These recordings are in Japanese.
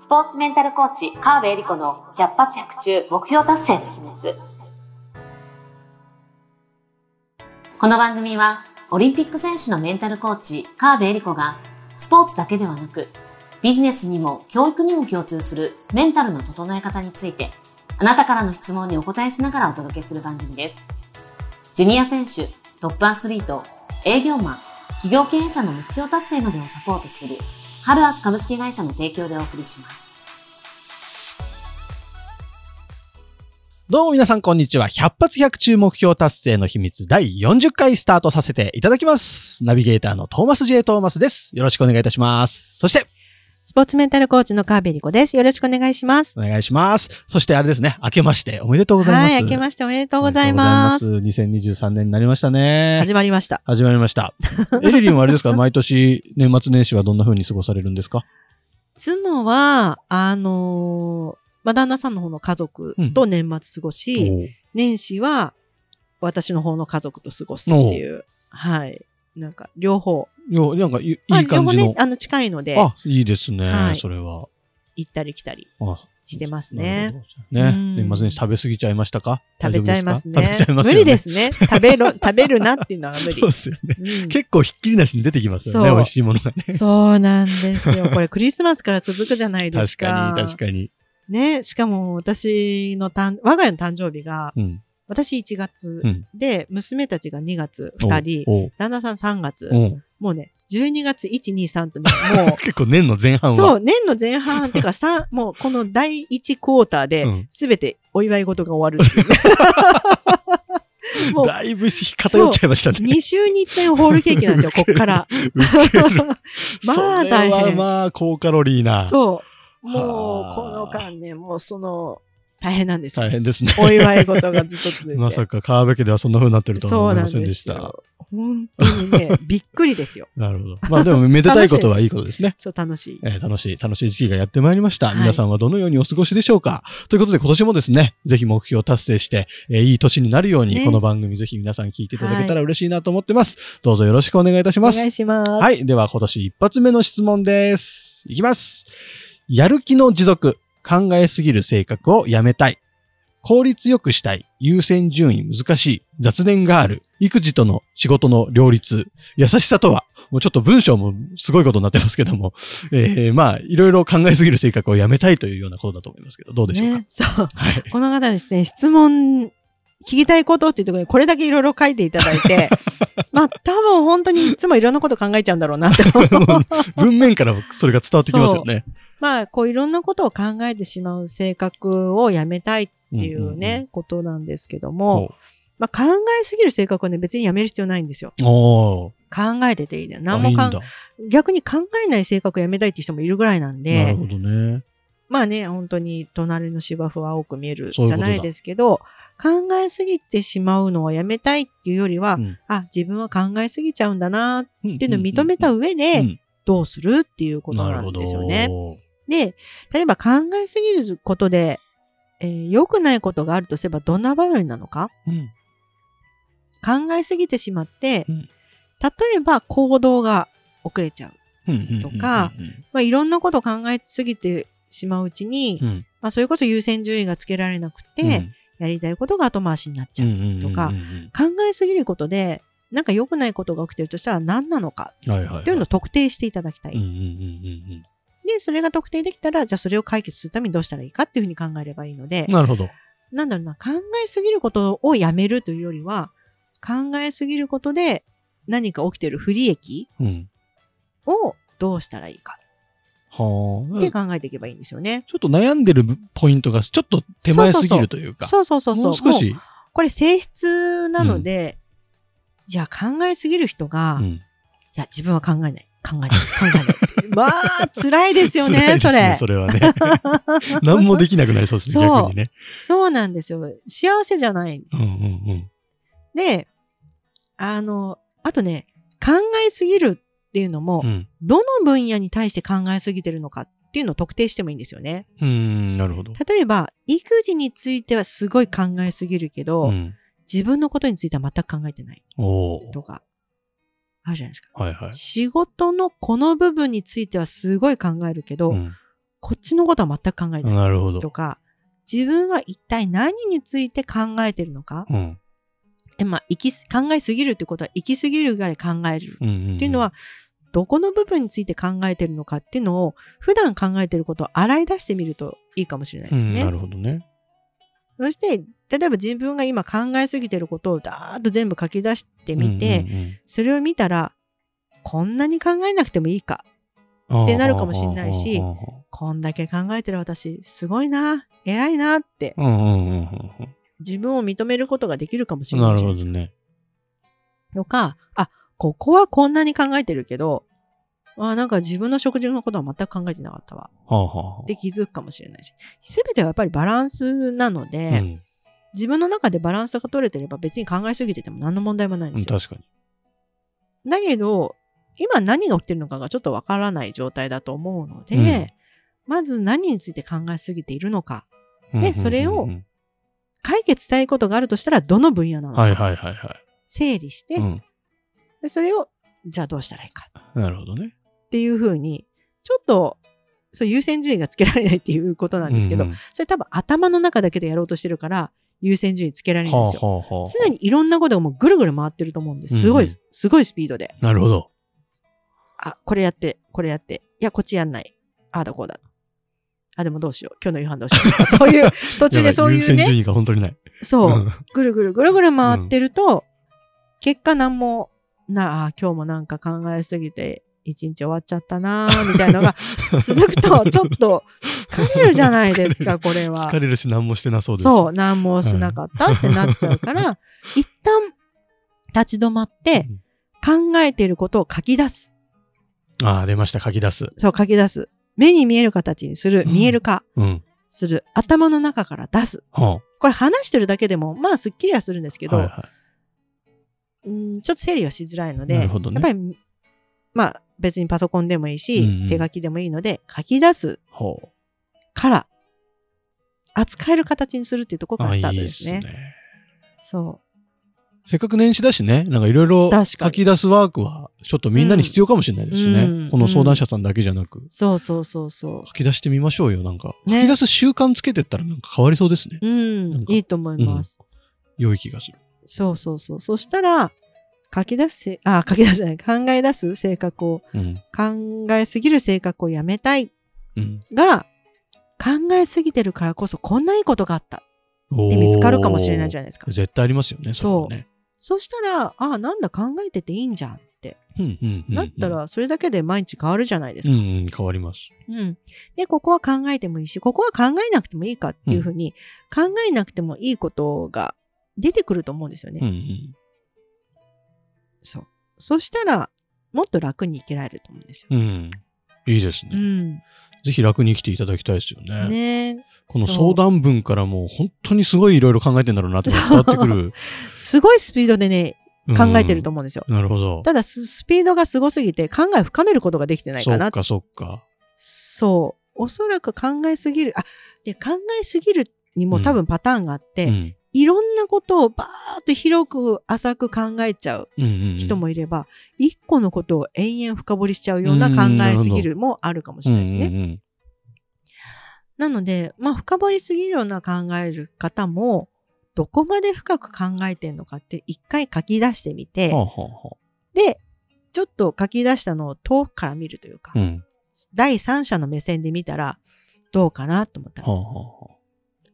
スポーツメンタルコーチ、川辺恵里子の百発百中目標達成の秘密。この番組は、オリンピック選手のメンタルコーチ、川辺恵里子が、スポーツだけではなく、ビジネスにも教育にも共通するメンタルの整え方について、あなたからの質問にお答えしながらお届けする番組です。ジュニア選手、トップアスリート、営業マン、企業経営者の目標達成までをサポートする、ハルアス株式会社の提供でお送りします。どうも皆さんこんにちは。百発百中目標達成の秘密第40回スタートさせていただきます。ナビゲーターのトーマス J. トーマスです。よろしくお願いいたします。そして、スポーツメンタルコーチの川辺理子です。よろしくお願いします。お願いします。そしてあれですね、明けましておめでとうございます。はい、明けましておめでとうございます。ます2023年になりましたね。始まりました。始まりました。エリリンはあれですか？毎年年末年始はどんな風に過ごされるんですか？妻は、あのーまあ、旦那さんの方の家族と年末過ごし、おう年始は私の方の家族と過ごすっていう、はい。なんか、両方。よなんかいいまあい感じの両方ね、。あの、近いので、あ、いいですね、はいそれは。行ったり来たりあしてますね。ね。うん年末年始食べ過ぎちゃいましたか？食べちゃいますねすか？食べちゃいますよね。無理ですね。食べろ、食べるなっていうのは無理そう。ですよね。うん結構ひっきりなしに出てきますよね、美味しいものがね。そうなんですよ。これクリスマスから続くじゃないです確か。かに、確かに。ね、しかも私のたん、我が家の誕生日が、うん。私1月うん。で、娘たちが2月2人、旦那さん3月、もうね、12月1、2、3とね、も 結構年の前う、半は。そう、年の前半、てか3、もうこの第1クォーターでうん、すべてお祝い事が終わる もう、だいぶ偏っちゃいましたね。2週に1遍ホールケーキなんですよ、こっから。まあ大変。はまあ、高カロリーな。そう。もう、はあ。この間ね、もうその、大変なんですよ。大変ですね。お祝い事がずっと続いて。まさか川辺家ではそんな風になってるとは思いませんでした。ですよ。本当にね、びっくりですよ。なるほど。まあでも、めでたいことはいいことですね。そう、楽しい。えー楽しい、楽しい時期がやってまいりました。はい皆さんはどのようにお過ごしでしょうか？ということで今年もですね、ぜひ目標達成して、えーいい年になるように、ねこの番組ぜひ皆さん聞いていただけたら嬉しいなと思ってます。どうぞよろしくお願いいたしおます。願いします。はい。では今年一発目の質問です。いきます。やる気の持続、考えすぎる性格をやめたい。効率よくしたい。優先順位難しい。雑念がある。育児との仕事の両立。優しさとはもうちょっと文章もすごいことになってますけども。えー、まあ、いろいろ考えすぎる性格をやめたいというようなことだと思いますけど、どうでしょうか？ね、そう。はい。この方ですね、質問、聞きたいことっていうところにこれだけいろいろ書いていただいて、まあ多分本当にいつもいろんなこと考えちゃうんだろうなって思う。文面からそれが伝わってきますよね。まあこういろんなことを考えてしまう性格をやめたいっていうね、ことなんですけども、まあ考えすぎる性格はね別にやめる必要ないんですよ。考えてていいね。何もかん逆に考えない性格をやめたいっていう人もいるぐらいなんなでる、ほどね。まあね、本当に隣の芝生は青く見えるじゃないですけど、考えすぎてしまうのはやめたいっていうよりは、うんあ、自分は考えすぎちゃうんだなっっていうのを認めた上で、うんどうするっていうことな。んですよね。で、例えば考えすぎることで、えー良くないことがあるとすればどんな場面なのか？うん。考えすぎてしまって、うん。例えば行動が遅れちゃう。うんとかまあ、いろんなことを考えすぎてしまううちに、うん。まあ、それこそ優先順位がつけられなくて、やりたいことが後回しになっちゃう。とか考えすぎることで、なんか良くないことが起きてるとしたら何なのか？っていうのを特定していただきたい。うんうんうんうんで、それが特定できたら、じゃあそれを解決するためにどうしたらいいかっていうふうに考えればいいのでうん、なるほど。なんだろうな、考えすぎることをやめるというよりは、考えすぎることで何か起きてる不利益うん。をどうしたらいいかはあ。ってちょ考えていけばいいんですよね。っと悩んでるポイントがちょっと手前すぎるというか。そうそうそうそう。もう少し。これ性質なので、じゃあ考えすぎる人が、いうんや、自分は考えない。考えない。考えない。まあ、辛いですよね、それ。それはね。何もできなくなりそうですね、そう逆にね。そうなんですよ。幸せじゃない。うんうんで、あの、あとね、考えすぎるっていうのも、うん。うん。どの分野に対して考えすぎてるのかっていうのを特定してもいいんですよね。うん、なるほど。例えば、育児についてはすごい考えすぎるけど、うん。自分のことについては全く考えてないおーとか、あるじゃないですか。はいはい。仕事のこの部分についてはすごい考えるけど、うんこっちのことは全く考えないなるほどと。か、自分は一体何について考えてるのか？うん。えまあ、行きす考えすぎるってことは、行き過ぎるぐらい考える。うんうん。っていうのは、どこの部分について考えてるのかっていうのを、普段考えてることを洗い出してみるといいかもしれないですうん、ね。なるほどね。そして、例えば自分が今考えすぎてることをダーッと全部書き出してみて、うんうんそれを見たら、こんなに考えなくてもいいか。うん、ってなるかもしれないしうんうんこんだけ考えてる私、すごいな、偉いなって、うんうんうんうん自分を認めることができるかもしうん。れなないないですか。ほどね。とか、あ、ここはこんなに考えてるけど、あなんか自分の食事のことは全く考えてなかったわ。はあはあ気づくかもしれないし。すべてはやっぱりバランスなので、うん自分の中でバランスが取れてれば別に考えすぎてても何の問題もないんうん、ですよ。確かに。だけど、今何が起きてるのかがちょっとわからない状態だと思うので、うんまず何について考えすぎているのか。うんうんうんうんそれを解決したいことがあるとしたらどの分野なのか。はいはいはいは整理して、い。うん。でそれをじゃあどうしたらいいかなるほどね。っていうふうに、ちょっと、そう優先順位がつけられないっていうことなんですけど、うんうんそれ多分頭の中だけでやろうとしてるから、優先順位つけられるんはあですよ。はあはあ。常にいろんなことがもうぐるぐる回ってると思うんです。すごい、うんうんすごいスピードで。なるほど。あ、これやって、これやって。いや、こっちやんない。ああだこうだ。あ、でもどうしよう。今日の夕飯どうしよう。そういう、途中でそういうね、優先順位が本当にない。そう、んぐるぐるぐるぐる回ってると、結果なんも、な、あ、今日もなんか考えすぎて、一日終わっちゃったなーみたいなのが 続くと、ちょっと疲れるじゃないですか、これは疲。れるし何もしてなそうです。そう、何もしなかったってなっちゃうから、一旦立ち止まって考えていることを書き出す。ああ、出ました。書き出す。そう、書き出す。目に見える形にする、うん見える化うん。する、頭の中から出す。はこれ話してるだけでも、まあ、すっきりはするんですけあ。ど、はいはうんちょっと整理はしづらいので、ねやっぱり、まあ、別にパソコンでもいいし、うんうん手書きでもいいので、書き出すから、扱える形にするっていうところからスターいいトですね。っすね。そせっかく年始だしね、なんかいろいろ書き出すワークは、ちょっとみんなに必要かもしれないですしね。うんこの相談者さんだけじゃなく、う。そうそうそうそ書き出してみましょうよ。なんか、ね書き出す習慣つけてったらなんか変わりそうですね。う。うんいいと思います。良い気がする。そうそうそう。そしたら、書き出すせ、あ、書き出すじゃない、考え出す性格を、うん。考えすぎる性格をやめたいうん。が、考えすぎてるからこそこんないいことがあったおーって見つかるかもしれないじゃないですか。絶対ありますよね。そうね。そしたら、ああ、なんだ考えてていいんじゃんってなったら、それだけで毎日変わるじゃないですか。うんうん、変わります。うん。で、ここは考えてもいいし、ここは考えなくてもいいかっていうふうに、考えなくてもいいことが出てくると思うんですよね。うんうん。そう。そしたら、もっと楽に生きられると思うんですよ。うん。いいですね。うん。ぜひ楽に生きていただきたいですよね。ねこの相談文からもう本当にすごいいろいろ考えてんだろうなって伝わってくる。すごいスピードでね、考えてると思うんですよ。うんなるほど。ただス、スピードがすごすぎて考え深めることができてないかな。そっかそっか。そう。おそらく考えすぎる。あ、で、考えすぎるにも多分パターンがあって、うん。いろんなことをバーッと広く浅く考えちゃううんうんうん。人もいれば、一個のことを延々深掘りしちゃうような考えすぎるもあるかもしれないですね。うんうんうんなので、まあ、深掘りすぎるような考える方も、どこまで深く考えてんのかって一回書き出してみて、はあはあはで、ちょっと書き出したのを遠くから見るというか、あうん。第三者の目線で見たら、どうかなと思ったら、はあはあは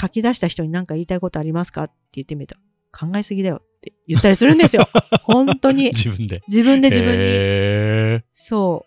書き出した人に何か言いたいことありますかって言ってみると、考えすぎだよって言ったりするんですよ。本当あに。自分で。自分で自分に。へそ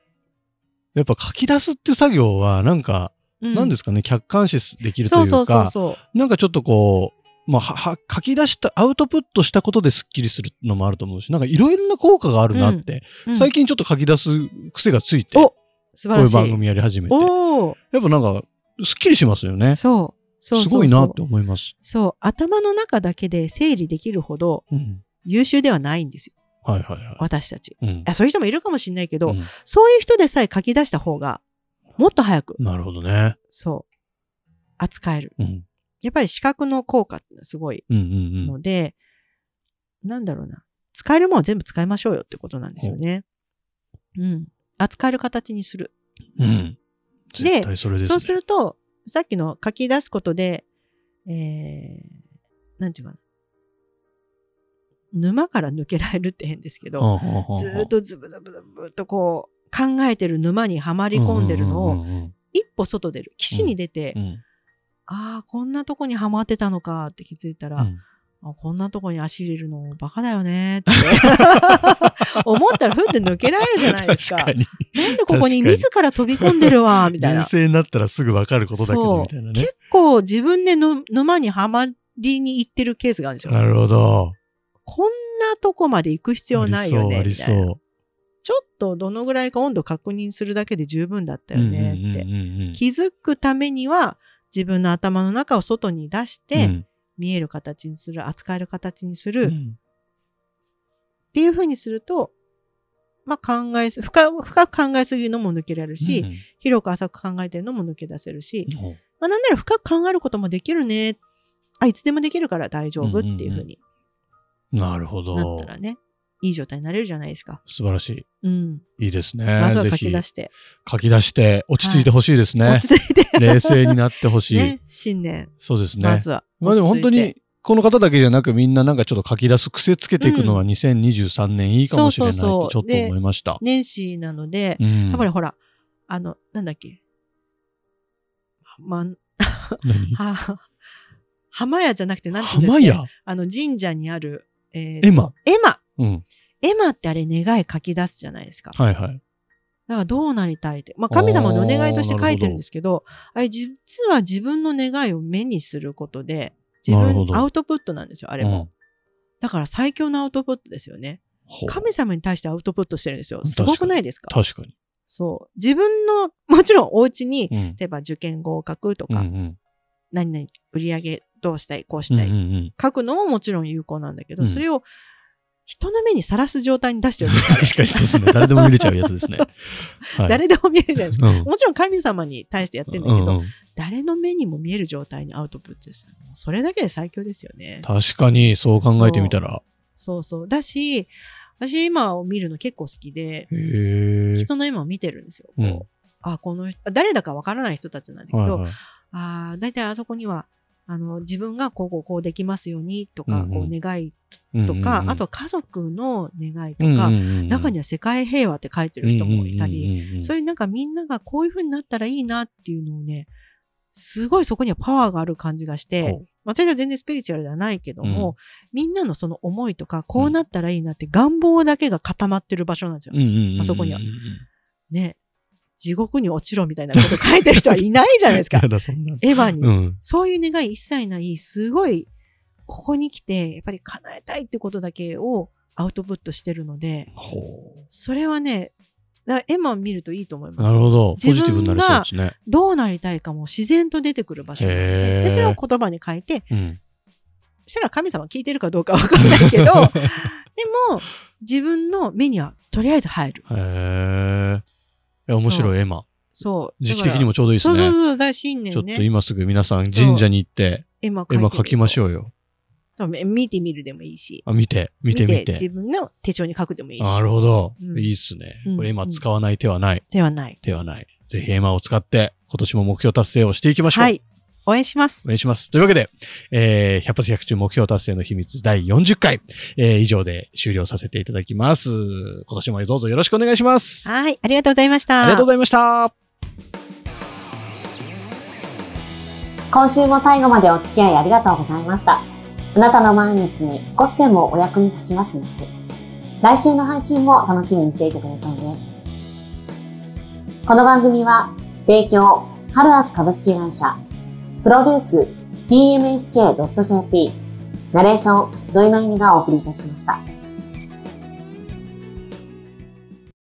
ーやっぱ書き出すって作業は、なんか、う。うんなんですかね、客観視できるというそうそうそうか、そう。なんかちょっとこう、まあ、は、は書き出した、アウトプットしたことでスッキリするのもあると思うし、なんかいろいろな効果があるなって、うん最近ちょっと書き出す癖がついて、おこういう素晴らしい。番組やり始めて、やっぱなんか、スッキリしますよね。そうすごいなって思います。そう。頭の中だけで整理できるほどうん。優秀ではないんですよ。はいはいはい。私たち。うんあそういう人もいるかもしれないけど、うんそういう人でさえ書き出した方が、もっと早く、なるほどね。そう、扱える。うん。やっぱり視覚の効果ってすごいうんうんので、なんだろうな。使えるものは全部使いましょうよってことなんですよね。うん。扱える形にする。うん。うん。絶対それですね。そうすると、さっきの書き出すことで、えー、なんていうかな。沼から抜けられるって変ですけど、ずーっとズブズブズブっとこう考えてる沼にはまり込んでるのを一歩外出る。岸に出て、うんうんああこんなとこにはまってたのかって気づいたら、うん。あこんなとこに足入れるのバカだよねって 思ったらふって抜けられるじゃないですか。確かに。なんでここに自ら飛び込んでるわ みたい冷な。静になったらすぐわかることだけど、そうみたいなね結。構自分での沼にはまりに行ってるケースがあるんですよ。なるほど。こんなとこまで行く必要ないよね。ありそう、ありちょっとどのぐらいか温度確認するだけで十分だったそう。よねって。気づくためには自分の頭の中を外に出して、うん見える形にする、扱える形にする。っうん。ていう風にすると、まあ考えす、深深く考えすぎるのも抜けられるし、うん広く浅く考えてるのも抜け出せるし、う。んまあなんなら深く考えることもできるね。あ、いつでもできるから大丈夫っていう風になるほど。なったらね、いい状態になれるじゃないですか。素晴らしい。うん。いいですね。まずは書き出して、書き出して、落ち着いてほしいですね。落ち着いて。冷静になってほしい。ね、新年、そうですね。まずは。まあでも本当に、この方だけじゃなくみんななんかちょっと書き出す癖つけていくのは2023年いいかもしれないそうそうそうとちょっと思いました。年始なので、うんやっぱりほら、あの、なんだっけ。ま、何？は、浜屋じゃなくて、なんていうんですか、浜屋？あの、神社にある、えーと絵馬。絵馬。うん。絵馬ってあれ願い書き出すじゃないですか。はいはい。だからどうなりたいって。まあ、神様のお願いとして書いてるんですけど、あれ実は自分の願いを目にすることで、自分、アウトプットなんですよ、あれも。うんだから最強のアウトプットですよね。神様に対してアウトプットしてるんですよ。すごくないですか？確かに。そう。自分の、もちろんお家に、うん。例えば受験合格とうんうか、ん。何々売り上げどうしたい、こうしうんたい、うんうん書くのももちろん有効なんだけど、うんそれを人の目にさらす状態に出してるんですよ。確かにそうですね。誰でも見れちゃうやつですねそう。そうそうはい誰でも見えるじゃないですか。うんもちろん神様に対してやってるんだけど、うんうん誰の目にも見える状態にアウトプットです。それだけで最強ですよね。確かにそう考えてみたら。そうそう。だし、私今を見るの結構好きで。人の今を見てるんですよ。こううんあ、この人、誰だかわからない人たちなんだけど、はいはいああ、だいたいあそこには、あの、自分がこうこうこうできますようにとか、こう願いうんとか、あとは家族の願いとうんか、中には世界平和って書いてる人もいたり、そういうなんかみんながこういう風になったらいいなっていうのをね、すごいそこにはパワーがある感じがして、私は全然スピリチュアルではないけども、みんなのその思いとか、こうなったらいいなって願望だけが固まってる場所なんですよ。あそこには。ね。地獄に落ちろみたいなこと書いてる人はいないじゃないですか そんな。エヴァに。うん。そういう願い一切ない、すごい、ここに来て、やっぱり叶えたいってことだけをアウトプットしてるので、ほそれはね、だエマを見るといいと思いうます。なるほど。ポジ自分がティブになりそうですね。どうなりたいかも自然と出てくる場所なのへで、ーでそれを言葉に書いて、うん。そしたら神様聞いてるかどうかわかんないけど、でも、自分の目にはとりあえず入る。や、面白い、エマ。そう。時期的にもちょうどいいですね。そうそうそう、大新年ちょっね。と今すぐ皆さん神社に行って、エマエマ書きましう。ょうよ。見てみるでもいいし。あ、見て、見てみて。自分の手帳に書くでもいいし。なるほど。うんいいっすねうん。これ今使わない手はない。ではない。手はない。ぜひエマを使って、今年も目標達成をしていきましょう。はい。応援しますお。願いします。というわけで、えー、100発100中目標達成の秘密第40回、えー、以上で終了させていただきます。今年もどうぞよろしくお願いします。あはい。ありがとうございました。りがとうございました。今週も最後までお付き合いありがとうございました。あなたの毎日に少しでもお役に立ちますように。来週の配信も楽しみにしていてくださいね。この番組は、提供、ハルアス株式会社、プロデュース、tmsk.jp、ナレーション、土井まゆみがお送りいたしました。